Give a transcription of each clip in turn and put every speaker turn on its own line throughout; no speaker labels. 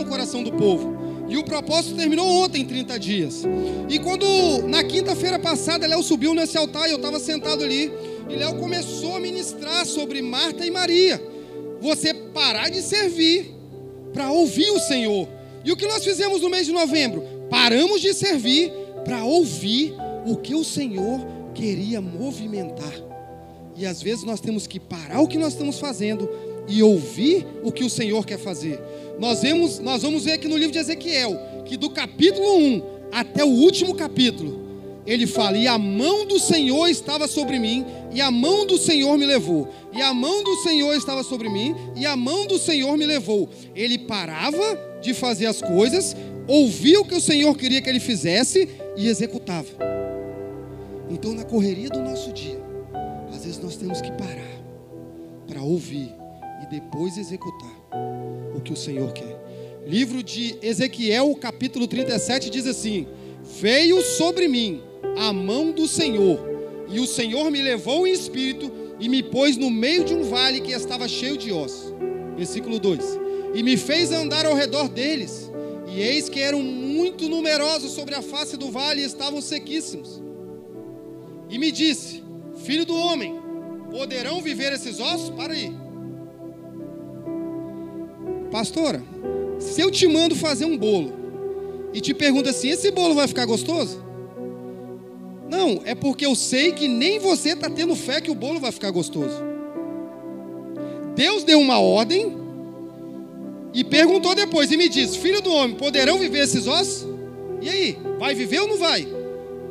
no coração do povo. E o propósito terminou ontem, 30 dias. E quando, na quinta-feira passada, Léo subiu nesse altar e eu estava sentado ali, e Léo começou a ministrar sobre Marta e Maria. Você parar de servir para ouvir o Senhor. E o que nós fizemos no mês de novembro? Paramos de servir para ouvir o que o Senhor queria movimentar. E às vezes nós temos que parar o que nós estamos fazendo e ouvir o que o Senhor quer fazer. Nós, vemos, nós vamos ver aqui no livro de Ezequiel que do capítulo 1 até o último capítulo, ele fala: E a mão do Senhor estava sobre mim, e a mão do Senhor me levou. E a mão do Senhor estava sobre mim, e a mão do Senhor me levou. Ele parava de fazer as coisas, ouvia o que o Senhor queria que ele fizesse e executava. Então, na correria do nosso dia, às vezes nós temos que parar para ouvir depois executar o que o Senhor quer. Livro de Ezequiel, capítulo 37, diz assim: Veio sobre mim a mão do Senhor, e o Senhor me levou em espírito e me pôs no meio de um vale que estava cheio de ossos. Versículo 2: E me fez andar ao redor deles, e eis que eram muito numerosos sobre a face do vale e estavam sequíssimos. E me disse: Filho do homem, poderão viver esses ossos? Para aí. Pastora, se eu te mando fazer um bolo e te pergunto assim: esse bolo vai ficar gostoso? Não, é porque eu sei que nem você está tendo fé que o bolo vai ficar gostoso. Deus deu uma ordem e perguntou depois e me disse: Filho do homem, poderão viver esses ossos? E aí, vai viver ou não vai?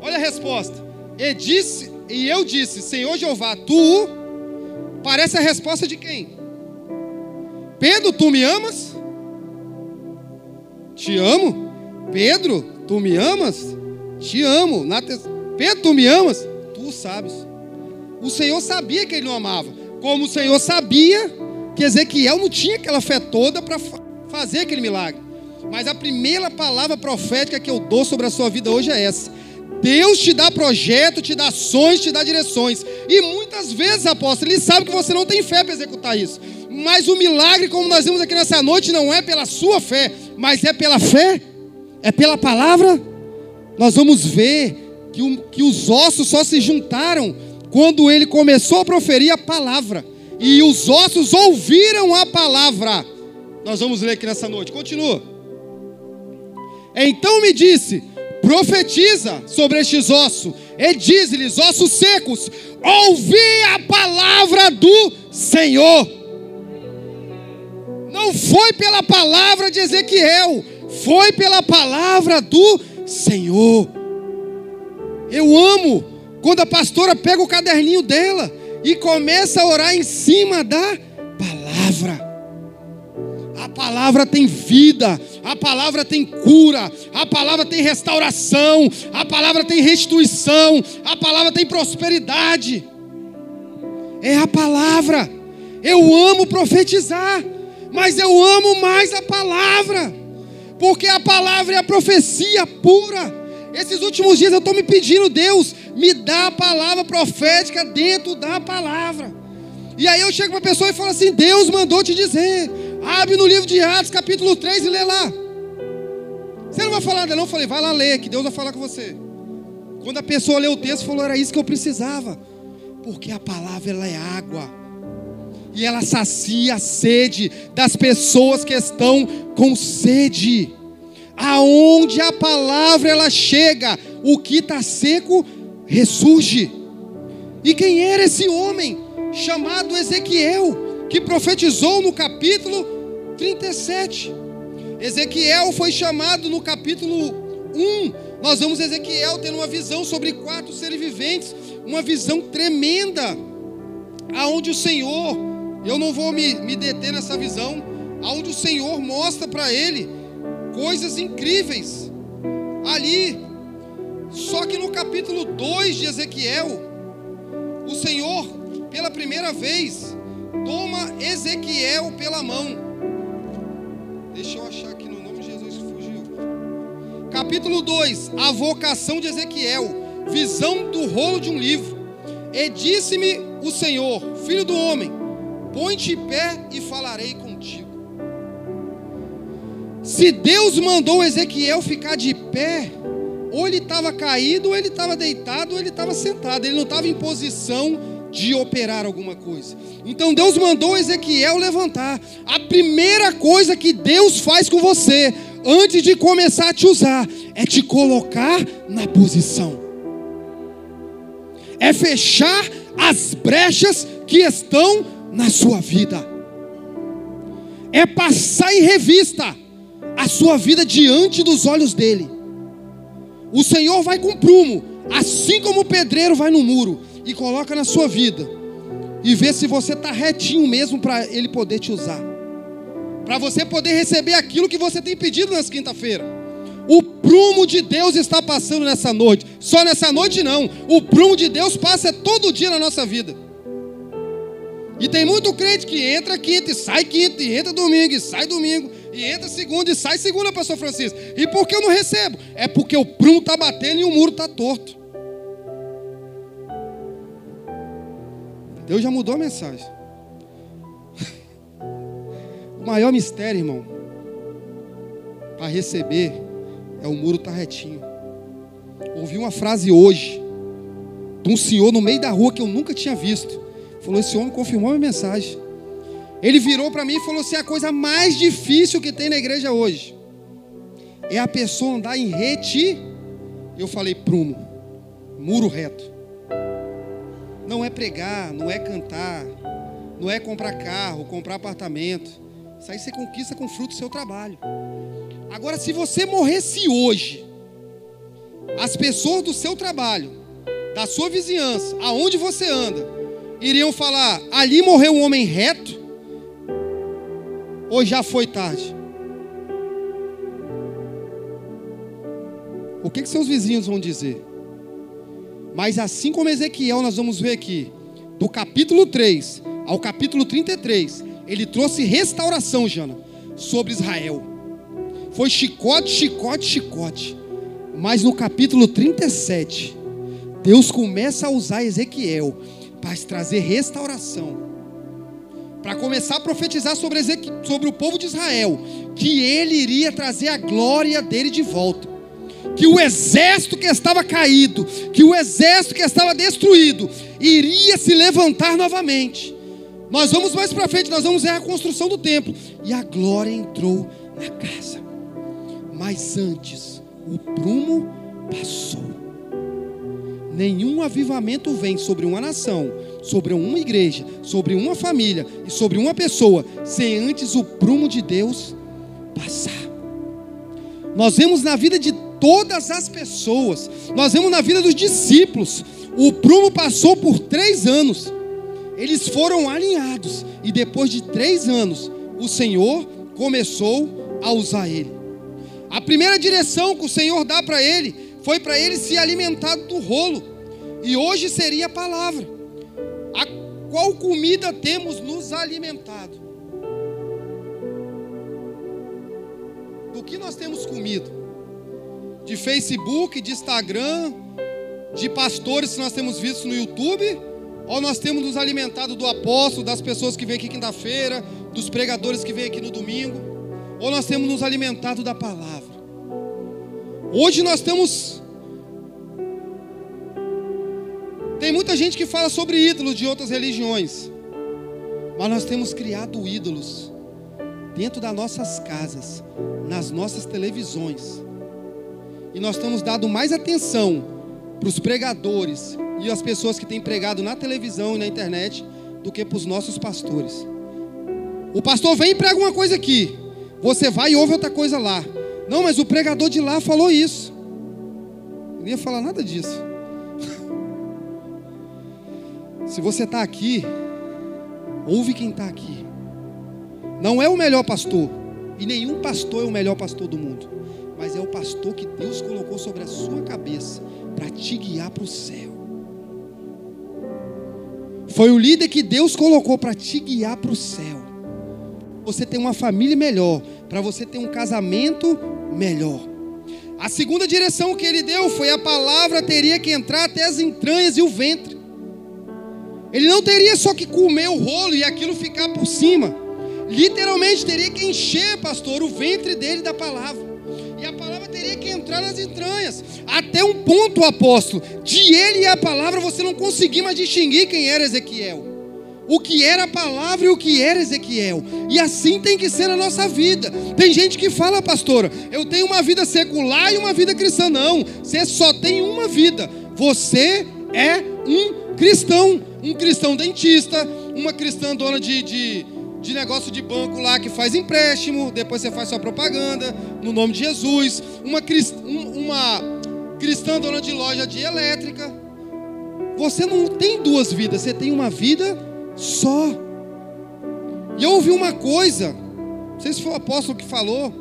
Olha a resposta. E, disse, e eu disse: Senhor Jeová, tu. Parece a resposta de quem? Pedro, tu me amas? Te amo. Pedro, tu me amas? Te amo. Pedro, tu me amas? Tu sabes. O Senhor sabia que ele não amava. Como o Senhor sabia que Ezequiel não tinha aquela fé toda para fazer aquele milagre. Mas a primeira palavra profética que eu dou sobre a sua vida hoje é essa. Deus te dá projeto, te dá ações, te dá direções. E muitas vezes, apóstolo, ele sabe que você não tem fé para executar isso. Mas o milagre, como nós vimos aqui nessa noite, não é pela sua fé, mas é pela fé, é pela palavra. Nós vamos ver que, o, que os ossos só se juntaram quando ele começou a proferir a palavra. E os ossos ouviram a palavra. Nós vamos ler aqui nessa noite. Continua. Então me disse: profetiza sobre estes ossos, e diz-lhes, ossos secos, ouvi a palavra do Senhor. Não foi pela palavra de Ezequiel, foi pela palavra do Senhor. Eu amo quando a pastora pega o caderninho dela e começa a orar em cima da palavra. A palavra tem vida, a palavra tem cura, a palavra tem restauração, a palavra tem restituição, a palavra tem prosperidade. É a palavra. Eu amo profetizar mas eu amo mais a palavra, porque a palavra é a profecia pura. Esses últimos dias eu estou me pedindo, Deus, me dá a palavra profética dentro da palavra. E aí eu chego para a pessoa e falo assim: Deus mandou te dizer. Abre no livro de Atos, capítulo 3 e lê lá. Você não vai falar nada, não? Eu falei, vai lá ler, que Deus vai falar com você. Quando a pessoa leu o texto, falou: era isso que eu precisava. Porque a palavra ela é água e ela sacia a sede das pessoas que estão com sede. Aonde a palavra ela chega, o que está seco ressurge. E quem era esse homem chamado Ezequiel, que profetizou no capítulo 37? Ezequiel foi chamado no capítulo 1. Nós vamos Ezequiel tendo uma visão sobre quatro seres viventes, uma visão tremenda, aonde o Senhor eu não vou me, me deter nessa visão, onde o Senhor mostra para ele coisas incríveis. Ali, só que no capítulo 2 de Ezequiel, o Senhor, pela primeira vez, toma Ezequiel pela mão. Deixa eu achar aqui no nome de Jesus fugiu. Capítulo 2: A vocação de Ezequiel, visão do rolo de um livro. E disse-me o Senhor, filho do homem, Põe-te em pé e falarei contigo. Se Deus mandou Ezequiel ficar de pé, ou ele estava caído, ou ele estava deitado, ou ele estava sentado. Ele não estava em posição de operar alguma coisa. Então Deus mandou Ezequiel levantar. A primeira coisa que Deus faz com você, antes de começar a te usar, é te colocar na posição. É fechar as brechas que estão na sua vida. É passar em revista a sua vida diante dos olhos dele. O Senhor vai com prumo, assim como o pedreiro vai no muro e coloca na sua vida e vê se você está retinho mesmo para Ele poder te usar, para você poder receber aquilo que você tem pedido nessa quinta-feira. O prumo de Deus está passando nessa noite, só nessa noite não, o prumo de Deus passa todo dia na nossa vida. E tem muito crente que entra quinta e sai quinta, e entra domingo e sai domingo, e entra segunda e sai segunda, pastor Francisco. E por que eu não recebo? É porque o prumo está batendo e o muro está torto. Deus já mudou a mensagem. O maior mistério, irmão, para receber é o muro estar tá retinho. Ouvi uma frase hoje de um senhor no meio da rua que eu nunca tinha visto. Falou: Esse homem confirmou a minha mensagem. Ele virou para mim e falou assim: a coisa mais difícil que tem na igreja hoje é a pessoa andar em reti. Eu falei: prumo, muro reto. Não é pregar, não é cantar, não é comprar carro, comprar apartamento. Isso aí você conquista com fruto do seu trabalho. Agora, se você morresse hoje, as pessoas do seu trabalho, da sua vizinhança, aonde você anda, iriam falar: ali morreu um homem reto, ou já foi tarde? O que, que seus vizinhos vão dizer? Mas assim como Ezequiel, nós vamos ver aqui, do capítulo 3 ao capítulo 33, ele trouxe restauração, Jana, sobre Israel. Foi chicote, chicote, chicote. Mas no capítulo 37, Deus começa a usar Ezequiel para trazer restauração. Para começar a profetizar sobre, sobre o povo de Israel, que ele iria trazer a glória dele de volta que o exército que estava caído, que o exército que estava destruído, iria se levantar novamente. Nós vamos mais para frente, nós vamos ver a construção do templo. E a glória entrou na casa. Mas antes, o prumo passou. Nenhum avivamento vem sobre uma nação, sobre uma igreja, sobre uma família e sobre uma pessoa, sem antes o prumo de Deus passar. Nós vemos na vida de todas as pessoas. Nós vemos na vida dos discípulos. O prumo passou por três anos. Eles foram alinhados. E depois de três anos, o Senhor começou a usar ele. A primeira direção que o Senhor dá para ele foi para ele se alimentar do rolo. E hoje seria a palavra. A qual comida temos nos alimentado? Do que nós temos comido? de Facebook, de Instagram, de pastores que nós temos visto no YouTube, ou nós temos nos alimentado do apóstolo, das pessoas que vêm aqui quinta-feira, dos pregadores que vêm aqui no domingo, ou nós temos nos alimentado da palavra. Hoje nós temos. Tem muita gente que fala sobre ídolos de outras religiões, mas nós temos criado ídolos dentro das nossas casas, nas nossas televisões e nós estamos dando mais atenção para os pregadores e as pessoas que têm pregado na televisão e na internet do que para os nossos pastores. O pastor vem e prega uma coisa aqui, você vai e ouve outra coisa lá. Não, mas o pregador de lá falou isso. Eu não ia falar nada disso. Se você está aqui, ouve quem está aqui. Não é o melhor pastor, e nenhum pastor é o melhor pastor do mundo mas é o pastor que Deus colocou sobre a sua cabeça para te guiar para o céu. Foi o líder que Deus colocou para te guiar para o céu. Você ter uma família melhor, para você ter um casamento melhor. A segunda direção que ele deu foi a palavra teria que entrar até as entranhas e o ventre. Ele não teria só que comer o rolo e aquilo ficar por cima. literalmente teria que encher, pastor, o ventre dele da palavra. E a palavra teria que entrar nas entranhas. Até um ponto, apóstolo, de ele e a palavra você não conseguia mais distinguir quem era Ezequiel. O que era a palavra e o que era Ezequiel. E assim tem que ser na nossa vida. Tem gente que fala, pastora, eu tenho uma vida secular e uma vida cristã. Não, você só tem uma vida. Você é um cristão. Um cristão dentista, uma cristã dona de, de de negócio de banco lá que faz empréstimo, depois você faz sua propaganda no nome de Jesus, uma, uma cristã dona de loja de elétrica. Você não tem duas vidas, você tem uma vida só. E eu ouvi uma coisa, não sei se foi o apóstolo que falou.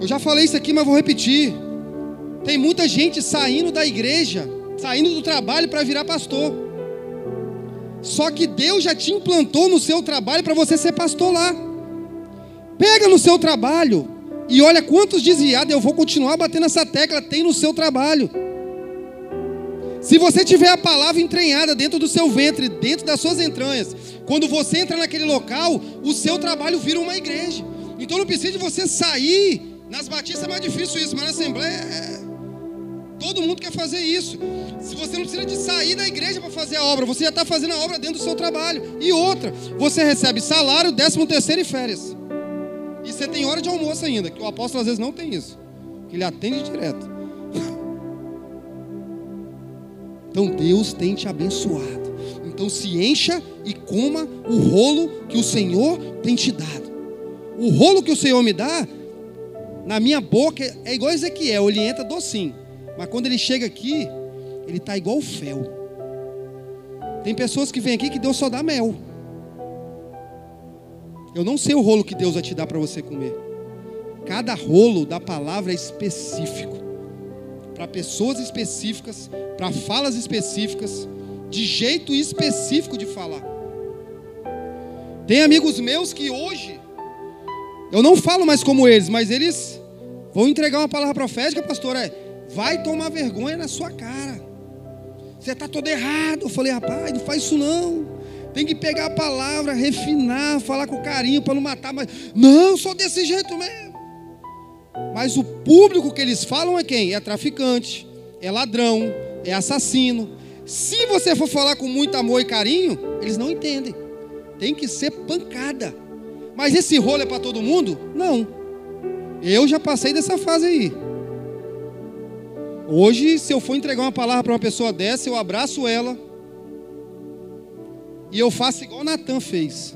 Eu já falei isso aqui, mas vou repetir. Tem muita gente saindo da igreja, saindo do trabalho para virar pastor. Só que Deus já te implantou no seu trabalho para você ser pastor lá. Pega no seu trabalho e olha quantos desviados eu vou continuar batendo essa tecla tem no seu trabalho. Se você tiver a palavra entranhada dentro do seu ventre, dentro das suas entranhas, quando você entra naquele local, o seu trabalho vira uma igreja. Então não precisa de você sair. Nas batistas é mais difícil isso, mas na Assembleia é Todo mundo quer fazer isso. Se você não precisa de sair da igreja para fazer a obra, você já está fazendo a obra dentro do seu trabalho. E outra, você recebe salário, décimo terceiro e férias. E você tem hora de almoço ainda, que o apóstolo às vezes não tem isso. Que ele atende direto. Então Deus tem te abençoado. Então se encha e coma o rolo que o Senhor tem te dado. O rolo que o Senhor me dá, na minha boca, é igual Ezequiel, ele entra docinho. Mas quando ele chega aqui, ele está igual o fel. Tem pessoas que vêm aqui que Deus só dá mel. Eu não sei o rolo que Deus vai te dar para você comer. Cada rolo da palavra é específico. Para pessoas específicas, para falas específicas, de jeito específico de falar. Tem amigos meus que hoje, eu não falo mais como eles, mas eles vão entregar uma palavra profética, pastor, é, vai tomar vergonha na sua cara. Você está todo errado. Eu falei, rapaz, não faz isso não. Tem que pegar a palavra, refinar, falar com carinho para não matar. Mas não, só desse jeito mesmo. Mas o público que eles falam é quem? É traficante, é ladrão, é assassino. Se você for falar com muito amor e carinho, eles não entendem. Tem que ser pancada. Mas esse rolo é para todo mundo? Não. Eu já passei dessa fase aí. Hoje, se eu for entregar uma palavra para uma pessoa dessa, eu abraço ela e eu faço igual Natan fez.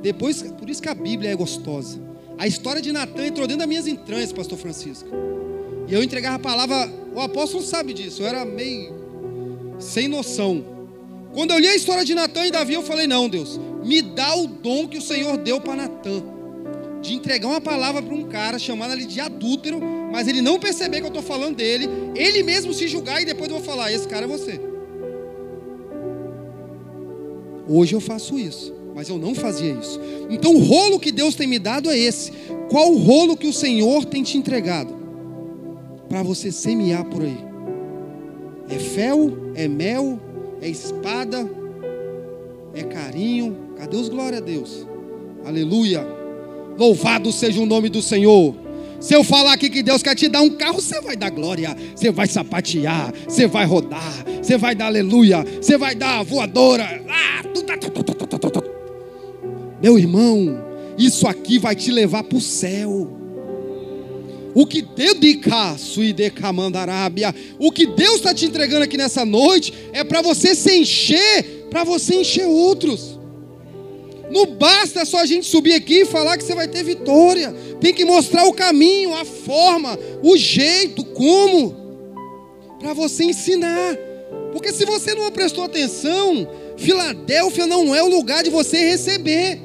Depois, por isso que a Bíblia é gostosa. A história de Natan entrou dentro das minhas entranhas, pastor Francisco. E eu entregava a palavra, o apóstolo sabe disso, eu era meio sem noção. Quando eu li a história de Natan e Davi, eu falei: "Não, Deus, me dá o dom que o Senhor deu para Natan, de entregar uma palavra para um cara chamado ali de adúltero, mas ele não perceber que eu estou falando dele, ele mesmo se julgar e depois eu vou falar: esse cara é você. Hoje eu faço isso, mas eu não fazia isso. Então o rolo que Deus tem me dado é esse. Qual o rolo que o Senhor tem te entregado? Para você semear por aí. É fel, é mel, é espada, é carinho. Cadê os glória a Deus? Aleluia. Louvado seja o nome do Senhor. Se eu falar aqui que Deus quer te dar um carro, você vai dar glória, você vai sapatear, você vai rodar, você vai dar aleluia, você vai dar voadora. Ah, Meu irmão, isso aqui vai te levar para o céu. O que dedica, Arábia, o que Deus está te entregando aqui nessa noite é para você se encher, para você encher outros. Não basta só a gente subir aqui e falar que você vai ter vitória. Tem que mostrar o caminho, a forma, o jeito, como, para você ensinar. Porque se você não prestou atenção, Filadélfia não é o lugar de você receber,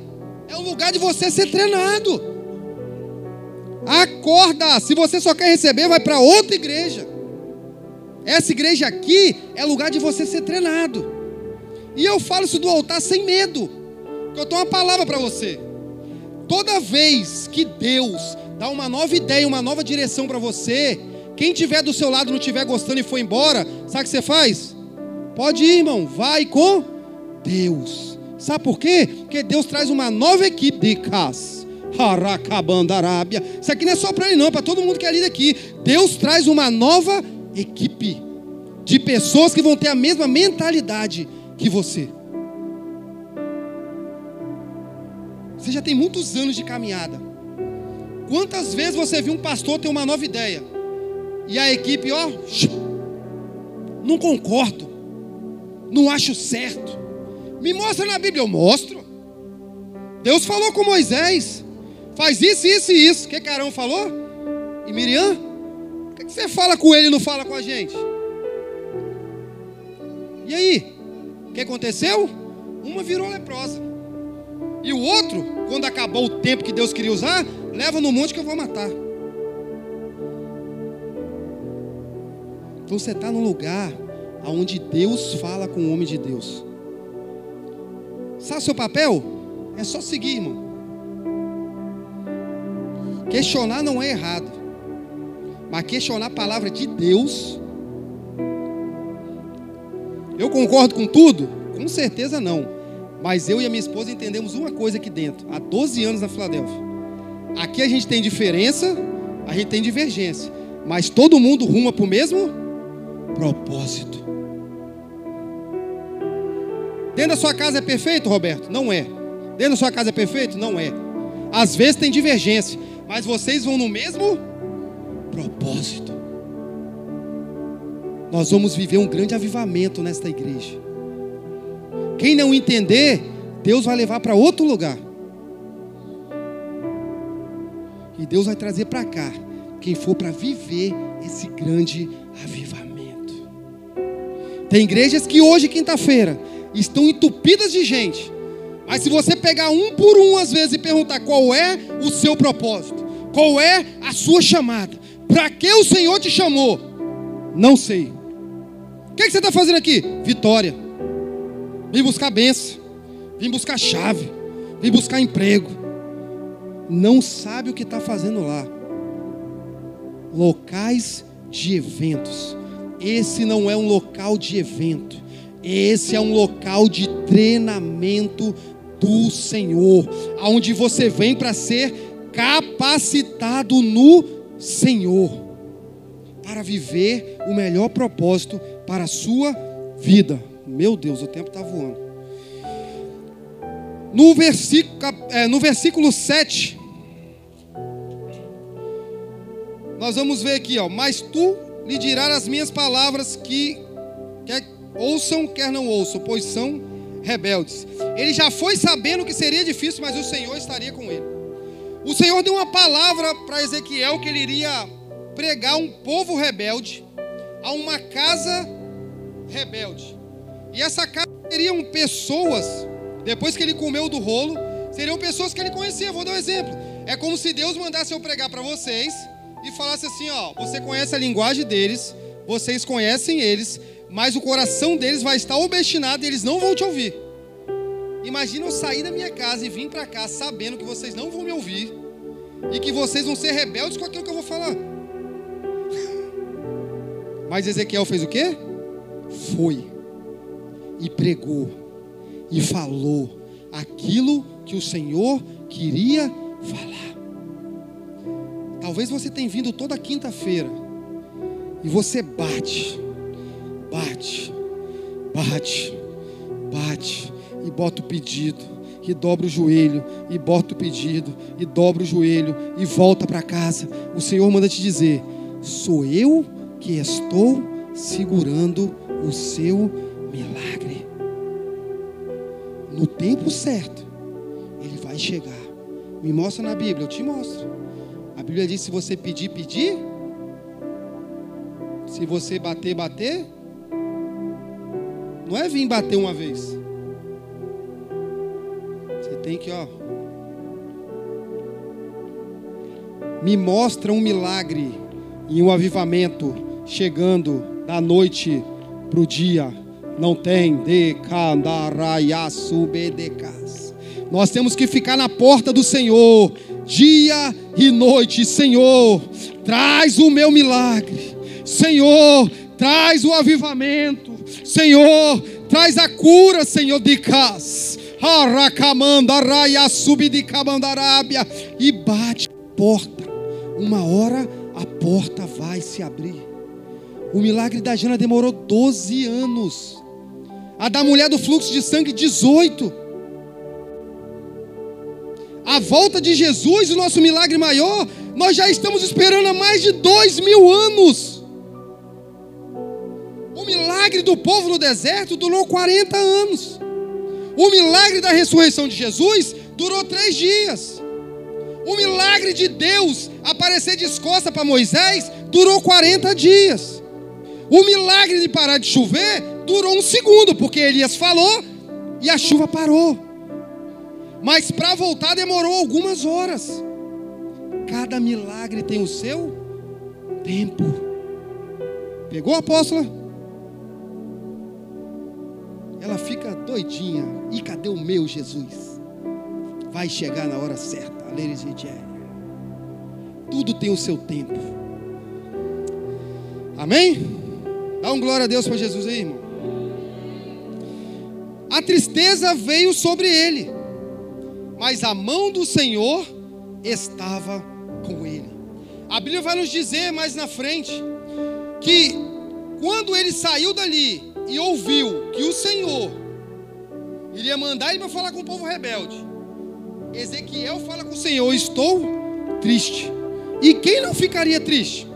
é o lugar de você ser treinado. Acorda, se você só quer receber, vai para outra igreja. Essa igreja aqui é lugar de você ser treinado. E eu falo isso do altar sem medo. Eu tenho uma palavra para você. Toda vez que Deus dá uma nova ideia, uma nova direção para você, quem tiver do seu lado não estiver gostando e foi embora, sabe o que você faz? Pode ir, irmão, vai com Deus. Sabe por quê? Porque Deus traz uma nova equipe de cas. Haracabanda Arábia. Isso aqui não é só para ele, não, é para todo mundo que é ali daqui. Deus traz uma nova equipe de pessoas que vão ter a mesma mentalidade que você. Você já tem muitos anos de caminhada. Quantas vezes você viu um pastor ter uma nova ideia? E a equipe, ó, não concordo, não acho certo. Me mostra na Bíblia, eu mostro. Deus falou com Moisés, faz isso, isso e isso. O que Carão falou? E Miriam? O que você fala com ele e não fala com a gente? E aí? O que aconteceu? Uma virou leprosa. E o outro, quando acabou o tempo que Deus queria usar, leva no monte que eu vou matar. Então você está no lugar onde Deus fala com o homem de Deus. Sabe o seu papel? É só seguir, irmão. Questionar não é errado. Mas questionar a palavra de Deus. Eu concordo com tudo? Com certeza não. Mas eu e a minha esposa entendemos uma coisa aqui dentro. Há 12 anos na Filadélfia. Aqui a gente tem diferença, a gente tem divergência. Mas todo mundo ruma para o mesmo propósito. Dentro da sua casa é perfeito, Roberto? Não é. Dentro da sua casa é perfeito? Não é. Às vezes tem divergência, mas vocês vão no mesmo propósito. Nós vamos viver um grande avivamento nesta igreja. Quem não entender, Deus vai levar para outro lugar. E Deus vai trazer para cá quem for para viver esse grande avivamento. Tem igrejas que hoje, quinta-feira, estão entupidas de gente. Mas se você pegar um por um às vezes e perguntar qual é o seu propósito, qual é a sua chamada, para que o Senhor te chamou, não sei. O que, é que você está fazendo aqui? Vitória. Vim buscar bênção, vim buscar chave, vim buscar emprego. Não sabe o que está fazendo lá. Locais de eventos. Esse não é um local de evento. Esse é um local de treinamento do Senhor, aonde você vem para ser capacitado no Senhor, para viver o melhor propósito para a sua vida. Meu Deus, o tempo está voando. No versículo, é, no versículo 7, nós vamos ver aqui, ó. Mas tu lhe dirás as minhas palavras que quer ouçam, quer não ouçam, pois são rebeldes. Ele já foi sabendo que seria difícil, mas o Senhor estaria com ele. O Senhor deu uma palavra para Ezequiel que ele iria pregar um povo rebelde a uma casa rebelde. E essa casa seriam pessoas, depois que ele comeu do rolo, seriam pessoas que ele conhecia. Vou dar um exemplo. É como se Deus mandasse eu pregar para vocês e falasse assim: ó, você conhece a linguagem deles, vocês conhecem eles, mas o coração deles vai estar obstinado e eles não vão te ouvir. Imagina eu sair da minha casa e vir para cá sabendo que vocês não vão me ouvir e que vocês vão ser rebeldes com aquilo que eu vou falar. Mas Ezequiel fez o quê? Foi e pregou e falou aquilo que o Senhor queria falar. Talvez você tenha vindo toda quinta-feira e você bate bate, bate, bate, e bota o pedido, e dobra o joelho, e bota o pedido, e dobra o joelho, e volta para casa. O Senhor manda te dizer: sou eu que estou segurando o seu milagre. No tempo certo, ele vai chegar. Me mostra na Bíblia, eu te mostro. A Bíblia diz: se você pedir, pedir. Se você bater, bater. Não é vir bater uma vez. Você tem que, ó. Me mostra um milagre e um avivamento chegando da noite para o dia. Não tem de Nós temos que ficar na porta do Senhor, dia e noite. Senhor, traz o meu milagre. Senhor, traz o avivamento. Senhor, traz a cura, Senhor, de casa. e bate a porta. Uma hora a porta vai se abrir. O milagre da Jana demorou 12 anos. A da mulher do fluxo de sangue, 18. A volta de Jesus, o nosso milagre maior, nós já estamos esperando há mais de dois mil anos. O milagre do povo no deserto durou 40 anos. O milagre da ressurreição de Jesus durou três dias. O milagre de Deus aparecer de escosta para Moisés durou 40 dias. O milagre de parar de chover durou um segundo, porque Elias falou e a chuva parou. Mas para voltar demorou algumas horas. Cada milagre tem o seu tempo. Pegou, apóstola? ela fica doidinha. E cadê o meu Jesus? Vai chegar na hora certa. Tudo tem o seu tempo. Amém? Dá um glória a Deus para Jesus aí, irmão. A tristeza veio sobre ele, mas a mão do Senhor estava com ele. A Bíblia vai nos dizer mais na frente que quando ele saiu dali, e ouviu que o Senhor iria mandar ele para falar com o povo rebelde, Ezequiel fala com o Senhor: Estou triste. E quem não ficaria triste?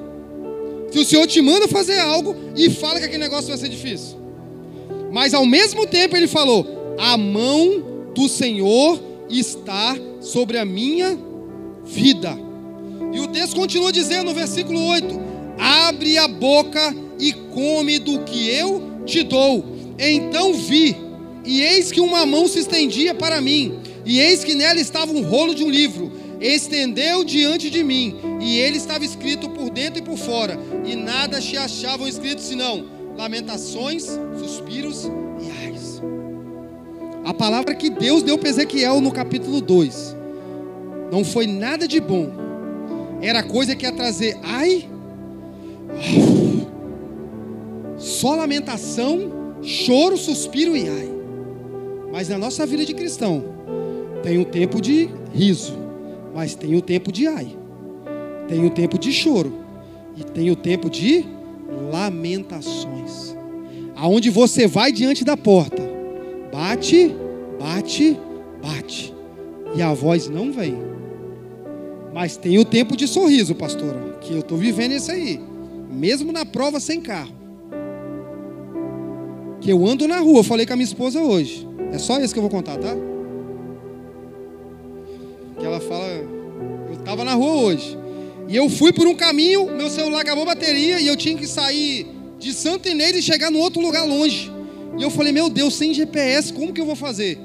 Se o Senhor te manda fazer algo e fala que aquele negócio vai ser difícil. Mas ao mesmo tempo ele falou: A mão do Senhor está sobre a minha vida. E o texto continua dizendo no versículo 8: Abre a boca e come do que eu te dou. Então vi, e eis que uma mão se estendia para mim, e eis que nela estava um rolo de um livro. Estendeu diante de mim, e ele estava escrito por dentro e por fora, e nada se achavam escrito senão lamentações, suspiros e ais. A palavra que Deus deu para Ezequiel no capítulo 2 não foi nada de bom, era coisa que ia trazer ai só lamentação, choro, suspiro e ai. Mas na nossa vida de cristão, tem o tempo de riso, mas tem o tempo de ai. Tem o tempo de choro e tem o tempo de lamentações. Aonde você vai diante da porta, bate, bate, bate, e a voz não vem. Mas tem o tempo de sorriso, pastora, que eu estou vivendo isso aí, mesmo na prova sem carro que eu ando na rua. Falei com a minha esposa hoje. É só isso que eu vou contar, tá? Que ela fala, eu estava na rua hoje. E eu fui por um caminho, meu celular acabou a bateria e eu tinha que sair de Santo Inês e chegar num outro lugar longe. E eu falei, meu Deus, sem GPS, como que eu vou fazer?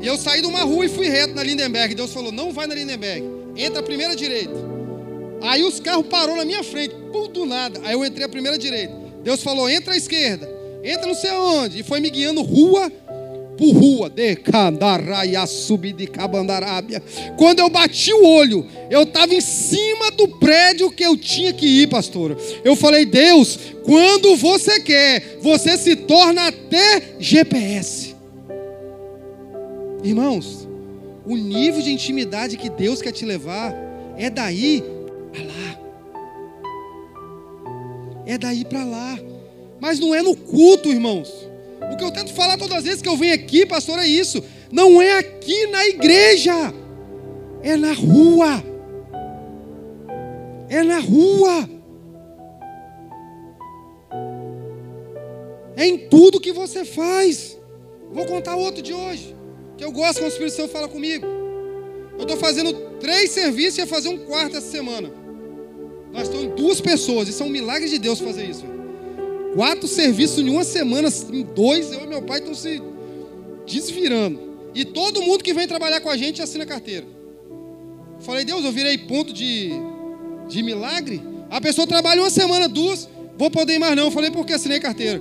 E eu saí de uma rua e fui reto na Lindenberg. Deus falou, não vai na Lindenberg, entra a primeira direita. Aí os carros parou na minha frente, por do nada. Aí eu entrei a primeira direita. Deus falou, entra à esquerda entra não sei onde, e foi me guiando rua por rua, de Candaraia, subir de Cabandarábia. Quando eu bati o olho, eu estava em cima do prédio que eu tinha que ir, pastor. Eu falei, Deus, quando você quer, você se torna até GPS. Irmãos, o nível de intimidade que Deus quer te levar é daí para lá. É daí para lá. Mas não é no culto, irmãos. Que eu tento falar todas as vezes que eu venho aqui, pastor, é isso. Não é aqui na igreja, é na rua. É na rua. É em tudo que você faz. Vou contar outro de hoje, que eu gosto quando o Espírito Santo fala comigo. Eu estou fazendo três serviços e ia fazer um quarto essa semana. Nós estamos em duas pessoas, isso é um milagre de Deus fazer isso. Quatro serviços em uma semana, em dois, eu e meu pai estão se desvirando. E todo mundo que vem trabalhar com a gente assina carteira. Falei, Deus, eu virei ponto de, de milagre. A pessoa trabalha uma semana, duas, vou poder ir mais não. Falei, porque assinei carteira.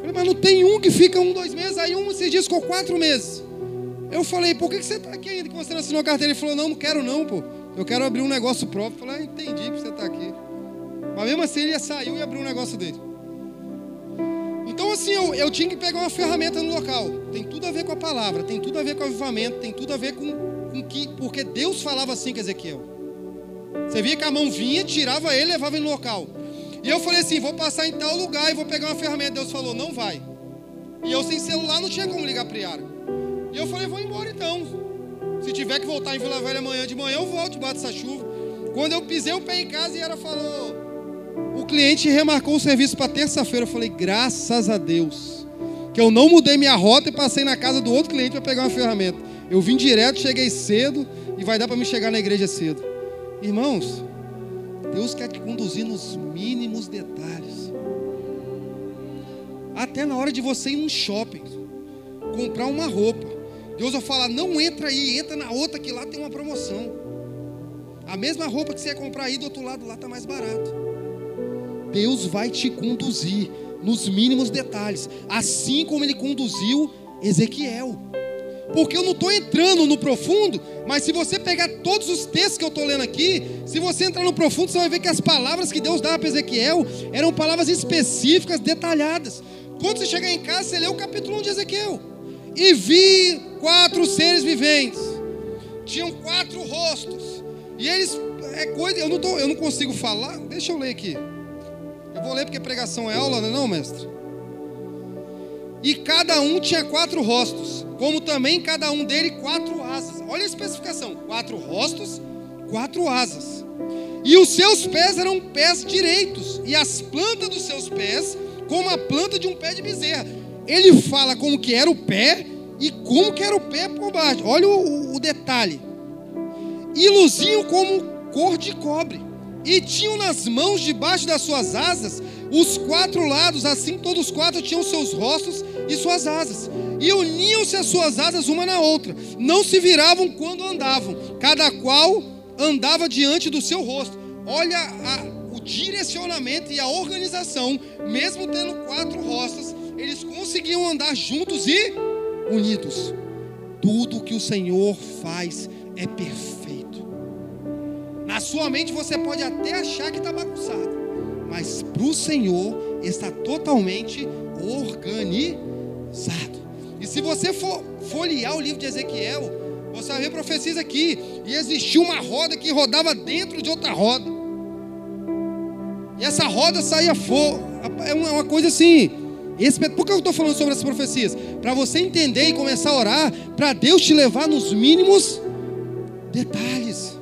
Falei, mas não tem um que fica um, dois meses, aí um esses dias ficou quatro meses. Eu falei, por que, que você está aqui ainda que você não assinou carteira? Ele falou, não, não quero não, pô. Eu quero abrir um negócio próprio. Eu falei, ah, entendi que você está aqui. Mas mesmo assim ele saiu e abriu um negócio dele. Então assim, eu, eu tinha que pegar uma ferramenta no local. Tem tudo a ver com a palavra, tem tudo a ver com o avivamento, tem tudo a ver com, com que. Porque Deus falava assim com Ezequiel. Você via que a mão vinha, tirava ele e levava ele no local. E eu falei assim: vou passar em tal lugar e vou pegar uma ferramenta. Deus falou: não vai. E eu sem celular não tinha como ligar para Yara. E eu falei: vou embora então. Se tiver que voltar em Vila Velha amanhã de manhã, eu volto debaixo dessa chuva. Quando eu pisei o pé em casa, Yara falou: o cliente remarcou o serviço para terça-feira. Eu falei: graças a Deus. Que eu não mudei minha rota e passei na casa do outro cliente para pegar uma ferramenta. Eu vim direto, cheguei cedo e vai dar para me chegar na igreja cedo. Irmãos, Deus quer te conduzir nos mínimos detalhes. Até na hora de você ir num shopping, comprar uma roupa. Deus vai falar: não entra aí, entra na outra que lá tem uma promoção. A mesma roupa que você ia comprar aí do outro lado lá está mais barato. Deus vai te conduzir nos mínimos detalhes, assim como ele conduziu Ezequiel. Porque eu não estou entrando no profundo, mas se você pegar todos os textos que eu estou lendo aqui, se você entrar no profundo, você vai ver que as palavras que Deus dava para Ezequiel eram palavras específicas, detalhadas. Quando você chegar em casa, você lê o capítulo 1 de Ezequiel. E vi quatro seres viventes. Tinham quatro rostos. E eles. É coisa. Eu não, tô, eu não consigo falar. Deixa eu ler aqui. Vou ler porque pregação é aula, não é não, mestre? E cada um tinha quatro rostos, como também cada um dele quatro asas. Olha a especificação: quatro rostos, quatro asas. E os seus pés eram pés direitos, e as plantas dos seus pés como a planta de um pé de bezerra. Ele fala como que era o pé e como que era o pé por baixo. Olha o, o detalhe. E luziam como cor de cobre. E tinham nas mãos, debaixo das suas asas, os quatro lados, assim todos os quatro tinham seus rostos e suas asas. E uniam-se as suas asas uma na outra. Não se viravam quando andavam. Cada qual andava diante do seu rosto. Olha a, direcionamento e a organização, mesmo tendo quatro rostas, eles conseguiam andar juntos e unidos. Tudo que o Senhor faz é perfeito. Na sua mente você pode até achar que está bagunçado, mas para o Senhor está totalmente organizado. E se você for folhear o livro de Ezequiel, você vai ver profecias aqui. E existiu uma roda que rodava dentro de outra roda. E essa roda saía fogo. É uma coisa assim. Por que eu estou falando sobre essas profecias? Para você entender e começar a orar, para Deus te levar nos mínimos detalhes.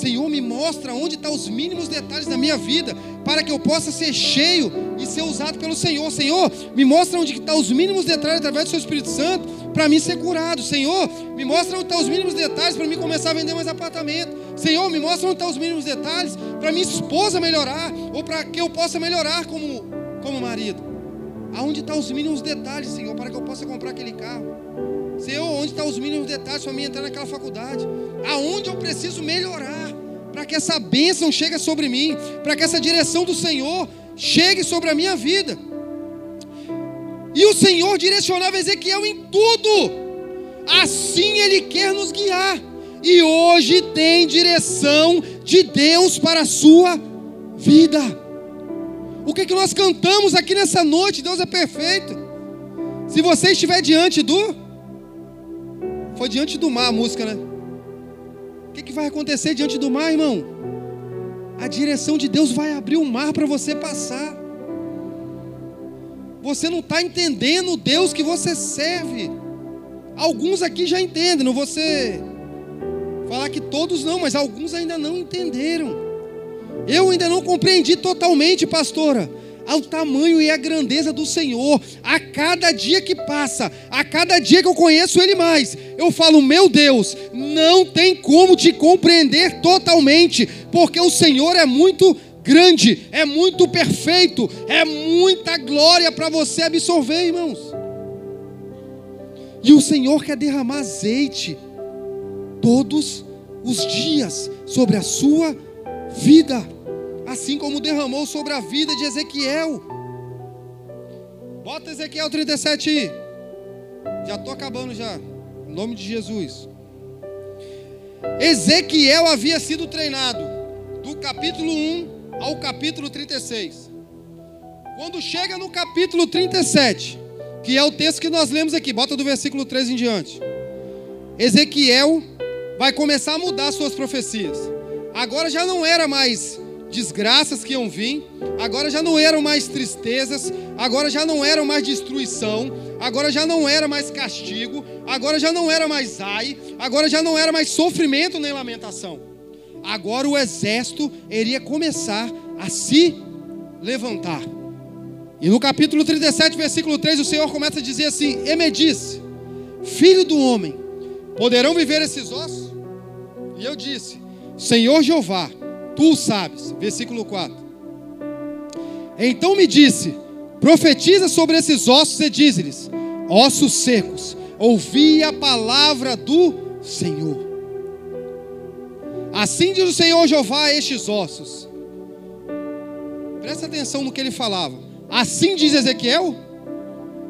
Senhor, me mostra onde estão tá os mínimos detalhes da minha vida, para que eu possa ser cheio e ser usado pelo Senhor. Senhor, me mostra onde estão tá os mínimos detalhes através do Seu Espírito Santo, para mim ser curado. Senhor, me mostra onde estão tá os mínimos detalhes para mim começar a vender mais apartamento. Senhor, me mostra onde estão os mínimos detalhes para minha esposa melhorar, ou para que eu possa melhorar como, como marido. Aonde estão os mínimos detalhes, Senhor, para que eu possa comprar aquele carro? Senhor, onde estão os mínimos detalhes para mim entrar naquela faculdade? Aonde eu preciso melhorar para que essa bênção chegue sobre mim, para que essa direção do Senhor chegue sobre a minha vida? E o Senhor direcionava Ezequiel em tudo. Assim Ele quer nos guiar. E hoje tem direção de Deus para a sua vida. O que, que nós cantamos aqui nessa noite? Deus é perfeito. Se você estiver diante do foi diante do mar a música, né? O que, que vai acontecer diante do mar, irmão? A direção de Deus vai abrir o mar para você passar. Você não está entendendo o Deus que você serve. Alguns aqui já entendem, não ser falar que todos não, mas alguns ainda não entenderam. Eu ainda não compreendi totalmente, pastora ao tamanho e à grandeza do Senhor. A cada dia que passa, a cada dia que eu conheço Ele mais, eu falo: meu Deus, não tem como te compreender totalmente, porque o Senhor é muito grande, é muito perfeito, é muita glória para você absorver, irmãos. E o Senhor quer derramar azeite todos os dias sobre a sua vida assim como derramou sobre a vida de Ezequiel. Bota Ezequiel 37 aí. Já estou acabando já. Em nome de Jesus. Ezequiel havia sido treinado do capítulo 1 ao capítulo 36. Quando chega no capítulo 37, que é o texto que nós lemos aqui, bota do versículo 3 em diante. Ezequiel vai começar a mudar suas profecias. Agora já não era mais desgraças que iam vir, agora já não eram mais tristezas, agora já não era mais destruição, agora já não era mais castigo, agora já não era mais ai, agora já não era mais sofrimento nem lamentação. Agora o exército iria começar a se levantar. E no capítulo 37, versículo 3, o Senhor começa a dizer assim: E me disse, filho do homem, poderão viver esses ossos? E eu disse: Senhor Jeová, tu sabes. Versículo 4. Então me disse: Profetiza sobre esses ossos e diz-lhes: Ossos secos, ouvi a palavra do Senhor. Assim diz o Senhor Jeová a estes ossos. Presta atenção no que ele falava. Assim diz Ezequiel?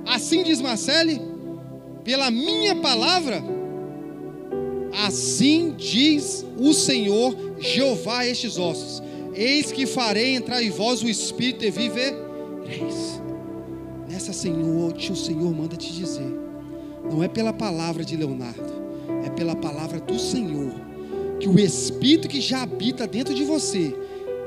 Assim diz Marcele? Pela minha palavra? Assim diz o Senhor Jeová a estes ossos: Eis que farei entrar em vós o espírito e vivereis. Nessa Senhor, o Senhor manda te dizer. Não é pela palavra de Leonardo, é pela palavra do Senhor. Que o espírito que já habita dentro de você,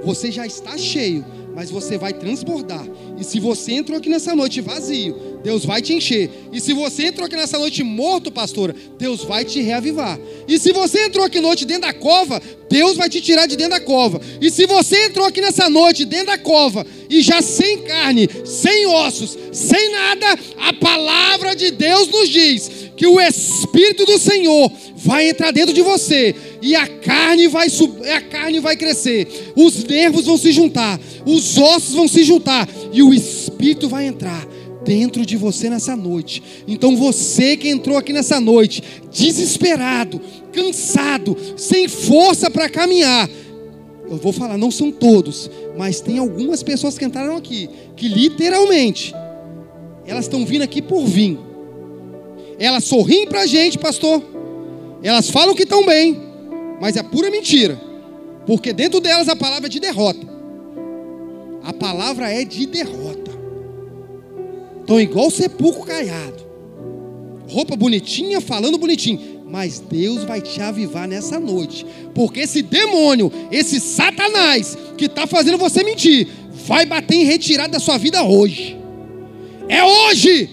você já está cheio mas você vai transbordar. E se você entrou aqui nessa noite vazio, Deus vai te encher. E se você entrou aqui nessa noite morto, pastora, Deus vai te reavivar. E se você entrou aqui noite dentro da cova, Deus vai te tirar de dentro da cova. E se você entrou aqui nessa noite dentro da cova e já sem carne, sem ossos, sem nada, a palavra de Deus nos diz que o Espírito do Senhor vai entrar dentro de você e a carne vai subir, a carne vai crescer, os nervos vão se juntar, os ossos vão se juntar e o Espírito vai entrar dentro de você nessa noite. Então você que entrou aqui nessa noite, desesperado, cansado, sem força para caminhar, eu vou falar, não são todos, mas tem algumas pessoas que entraram aqui, que literalmente, elas estão vindo aqui por vir. Elas sorriem para a gente, pastor. Elas falam que estão bem, mas é pura mentira, porque dentro delas a palavra é de derrota. A palavra é de derrota. Estão igual sepulcro caiado, roupa bonitinha, falando bonitinho. Mas Deus vai te avivar nessa noite, porque esse demônio, esse Satanás que está fazendo você mentir, vai bater em retirada da sua vida hoje. É hoje,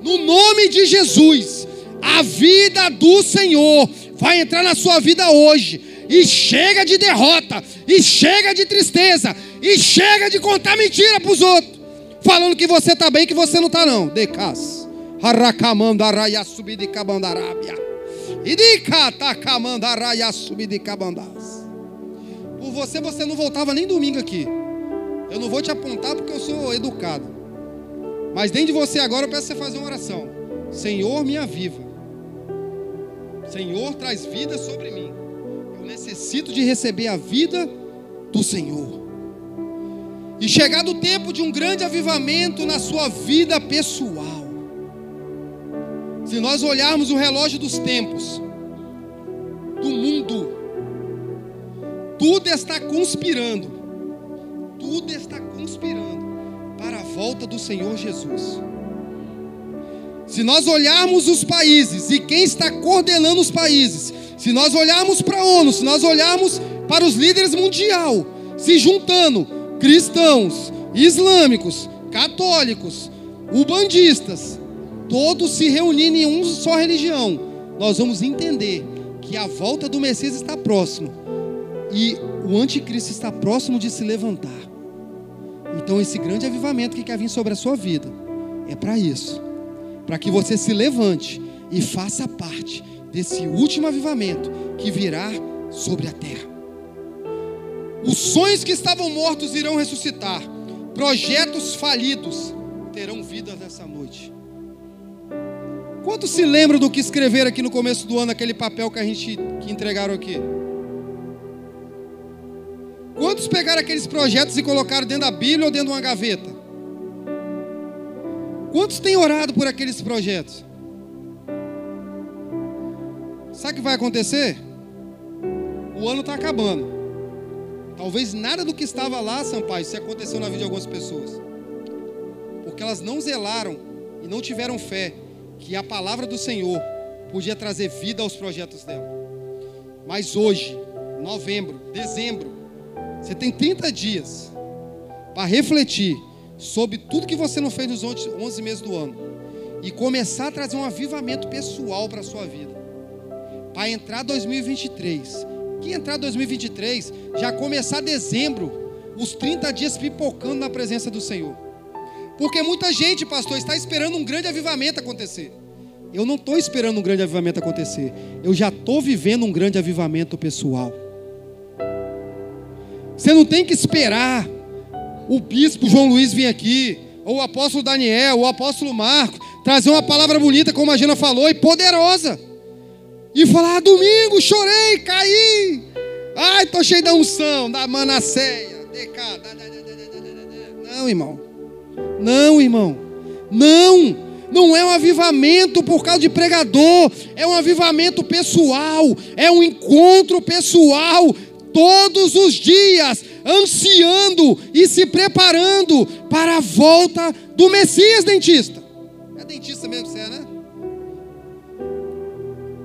no nome de Jesus a vida do Senhor vai entrar na sua vida hoje. E chega de derrota, e chega de tristeza, e chega de contar mentira para os outros, falando que você está bem que você não está não. Decas. Harakamandaraia subidicabandarábia. Idicatakamandaraia subidicabandás. Por você, você não voltava nem domingo aqui. Eu não vou te apontar porque eu sou educado. Mas dentro de você agora eu peço você fazer uma oração. Senhor, me aviva. Senhor, traz vida sobre mim. Eu necessito de receber a vida do Senhor. E chegado o tempo de um grande avivamento na sua vida pessoal. Se nós olharmos o relógio dos tempos, do mundo, tudo está conspirando, tudo está conspirando para a volta do Senhor Jesus. Se nós olharmos os países e quem está coordenando os países, se nós olharmos para a ONU, se nós olharmos para os líderes mundial, se juntando cristãos, islâmicos, católicos, ubandistas, todos se reunindo em uma só religião, nós vamos entender que a volta do Messias está próximo e o anticristo está próximo de se levantar. Então esse grande avivamento que quer vir sobre a sua vida é para isso para que você se levante e faça parte desse último avivamento que virá sobre a terra. Os sonhos que estavam mortos irão ressuscitar, projetos falidos terão vida nessa noite. Quantos se lembram do que escreveram aqui no começo do ano, aquele papel que a gente que entregaram aqui? Quantos pegaram aqueles projetos e colocaram dentro da Bíblia ou dentro de uma gaveta? Quantos têm orado por aqueles projetos? Sabe o que vai acontecer? O ano está acabando. Talvez nada do que estava lá, Sampaio, se aconteceu na vida de algumas pessoas. Porque elas não zelaram e não tiveram fé que a palavra do Senhor podia trazer vida aos projetos dela. Mas hoje, novembro, dezembro, você tem 30 dias para refletir sobre tudo que você não fez nos 11 meses do ano e começar a trazer um avivamento pessoal para a sua vida. Para entrar 2023. Que entrar 2023, já começar dezembro, os 30 dias pipocando na presença do Senhor. Porque muita gente, pastor, está esperando um grande avivamento acontecer. Eu não estou esperando um grande avivamento acontecer. Eu já estou vivendo um grande avivamento pessoal. Você não tem que esperar o bispo João Luiz vir aqui, ou o apóstolo Daniel, ou o apóstolo Marco, trazer uma palavra bonita, como a Gina falou, e poderosa. E falar, ah, domingo, chorei, caí. Ai, estou cheio da unção, da manasseia. Não, irmão. Não, irmão. Não. Não é um avivamento por causa de pregador, é um avivamento pessoal, é um encontro pessoal todos os dias, ansiando e se preparando para a volta do Messias dentista. É dentista mesmo você é, né?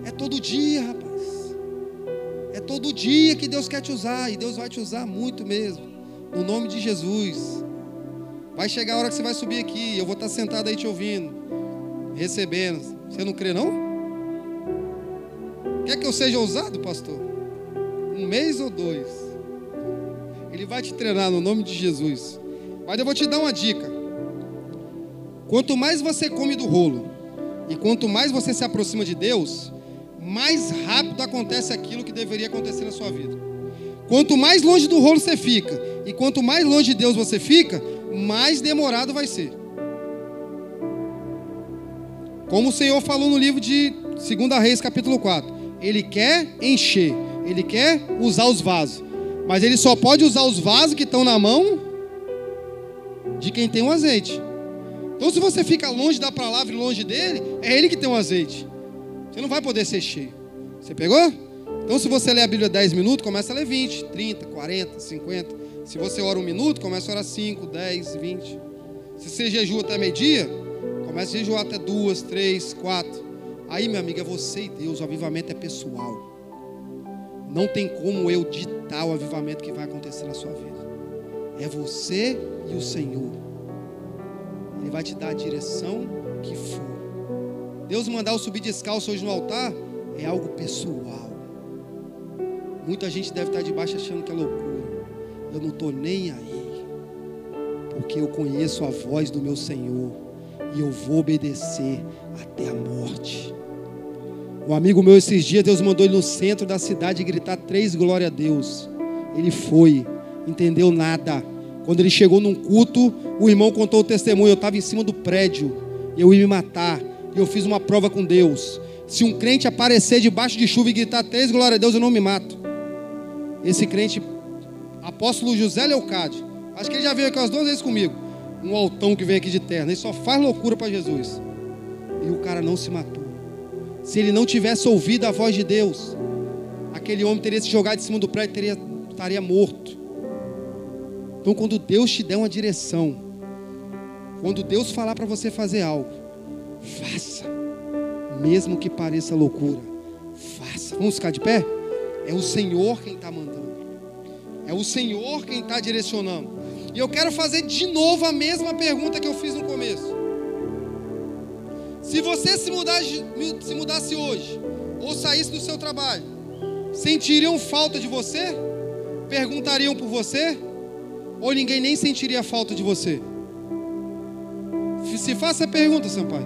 É todo dia, rapaz. É todo dia que Deus quer te usar e Deus vai te usar muito mesmo. No nome de Jesus. Vai chegar a hora que você vai subir aqui, eu vou estar sentado aí te ouvindo, recebendo. Você não crê não? Quer que eu seja ousado, pastor? um mês ou dois. Ele vai te treinar no nome de Jesus. Mas eu vou te dar uma dica. Quanto mais você come do rolo e quanto mais você se aproxima de Deus, mais rápido acontece aquilo que deveria acontecer na sua vida. Quanto mais longe do rolo você fica e quanto mais longe de Deus você fica, mais demorado vai ser. Como o Senhor falou no livro de 2 Reis, capítulo 4. Ele quer encher, ele quer usar os vasos. Mas ele só pode usar os vasos que estão na mão de quem tem o azeite. Então, se você fica longe da palavra e longe dele, é ele que tem o azeite. Você não vai poder ser cheio. Você pegou? Então, se você lê a Bíblia 10 minutos, começa a ler 20, 30, 40, 50. Se você ora um minuto, começa a orar 5, 10, 20. Se você jejua até meio-dia, começa a jejuar até duas, três, quatro. Aí, meu amigo, é você e Deus. O avivamento é pessoal. Não tem como eu ditar o avivamento que vai acontecer na sua vida. É você e o Senhor. Ele vai te dar a direção que for. Deus mandar eu subir descalço hoje no altar é algo pessoal. Muita gente deve estar debaixo achando que é loucura. Eu não estou nem aí. Porque eu conheço a voz do meu Senhor. E eu vou obedecer até a morte. Um amigo meu esses dias, Deus mandou ele no centro da cidade gritar três glória a Deus. Ele foi, entendeu nada. Quando ele chegou num culto, o irmão contou o testemunho. Eu estava em cima do prédio, eu ia me matar. E eu fiz uma prova com Deus. Se um crente aparecer debaixo de chuva e gritar três glória a Deus, eu não me mato. Esse crente, apóstolo José Leocádio, acho que ele já veio aqui umas duas vezes comigo. Um altão que vem aqui de terra, ele só faz loucura para Jesus. E o cara não se matou. Se ele não tivesse ouvido a voz de Deus, aquele homem teria se jogado de cima do prédio, teria, estaria morto. Então, quando Deus te der uma direção, quando Deus falar para você fazer algo, faça, mesmo que pareça loucura, faça. Vamos ficar de pé? É o Senhor quem está mandando, é o Senhor quem está direcionando. E eu quero fazer de novo a mesma pergunta que eu fiz no começo. Se você se mudasse, se mudasse hoje, ou saísse do seu trabalho, sentiriam falta de você? Perguntariam por você? Ou ninguém nem sentiria falta de você? Se faça a pergunta, Sampaio.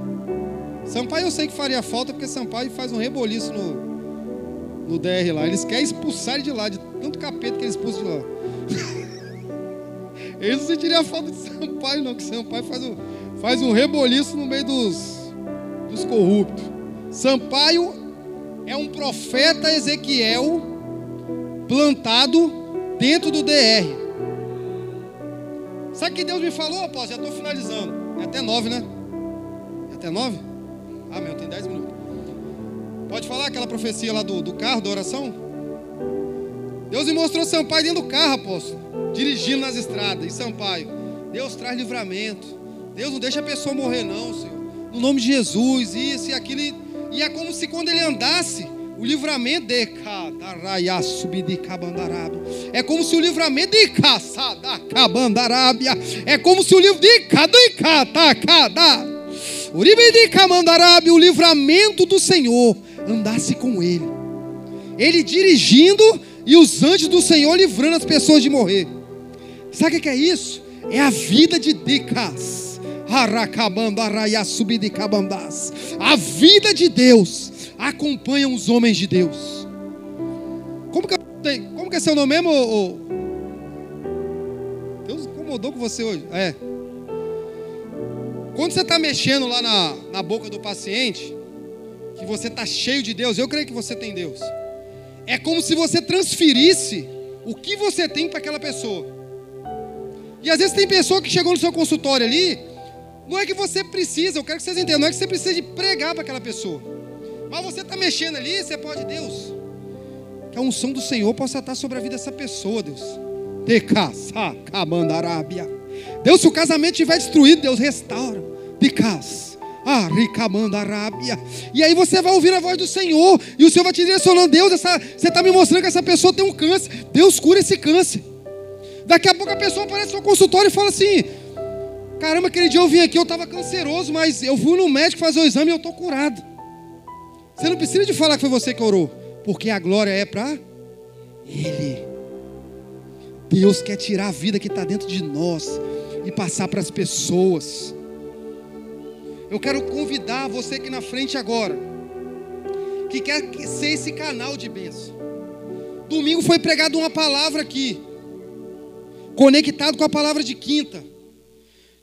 Sampaio eu sei que faria falta, porque Sampaio faz um reboliço no, no DR lá. Eles querem expulsar ele de lá, de tanto capeta que eles expulsam de lá. Eles não sentiriam falta de Sampaio, não, que Sampaio faz um, faz um reboliço no meio dos, dos corruptos. Sampaio é um profeta Ezequiel plantado dentro do DR. Sabe o que Deus me falou, após? Já estou finalizando. É até nove, né? É até nove? Ah, meu, tem dez minutos. Pode falar aquela profecia lá do, do carro, da oração? Deus me mostrou Sampaio dentro do carro, apóstolo, dirigindo nas estradas, em Sampaio. Deus traz livramento. Deus não deixa a pessoa morrer, não, Senhor. No nome de Jesus, isso e aquilo. E é como se quando ele andasse, o livramento de é como se o livramento de é como se o livro de o livramento do Senhor andasse com ele. Ele dirigindo e os anjos do Senhor livrando as pessoas de morrer. Sabe o que é isso? É a vida de Dicas. A vida de Deus acompanha os homens de Deus. Como que, como que é seu nome mesmo? Deus incomodou com você hoje? É. Quando você está mexendo lá na, na boca do paciente, que você está cheio de Deus, eu creio que você tem Deus. É como se você transferisse o que você tem para aquela pessoa. E às vezes tem pessoa que chegou no seu consultório ali, não é que você precisa, eu quero que vocês entendam, não é que você precisa de pregar para aquela pessoa. Mas você está mexendo ali, você pode, Deus, que a unção do Senhor possa estar sobre a vida dessa pessoa, Deus. Deus, se o casamento estiver destruído, Deus restaura. De casa. Ah, Arábia. E aí você vai ouvir a voz do Senhor. E o Senhor vai te direcionando. Deus, essa, você está me mostrando que essa pessoa tem um câncer. Deus cura esse câncer. Daqui a pouco a pessoa aparece no consultório e fala assim: Caramba, aquele dia eu vim aqui, eu estava canceroso, mas eu fui no médico fazer o exame e eu estou curado. Você não precisa de falar que foi você que orou, porque a glória é para Ele. Deus quer tirar a vida que está dentro de nós e passar para as pessoas. Eu quero convidar você aqui na frente agora, que quer ser esse canal de bênção. Domingo foi pregado uma palavra aqui, conectado com a palavra de quinta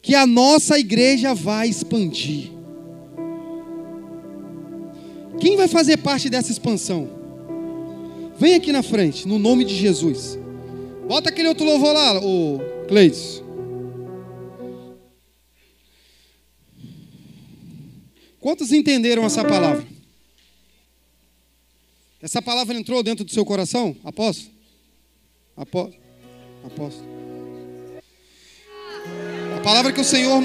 que a nossa igreja vai expandir. Quem vai fazer parte dessa expansão? Vem aqui na frente, no nome de Jesus. Bota aquele outro louvor lá, o Cleides. Quantos entenderam essa palavra? Essa palavra entrou dentro do seu coração? Apóstolo? Apóstolo? Apóstolo? Palavra que o Senhor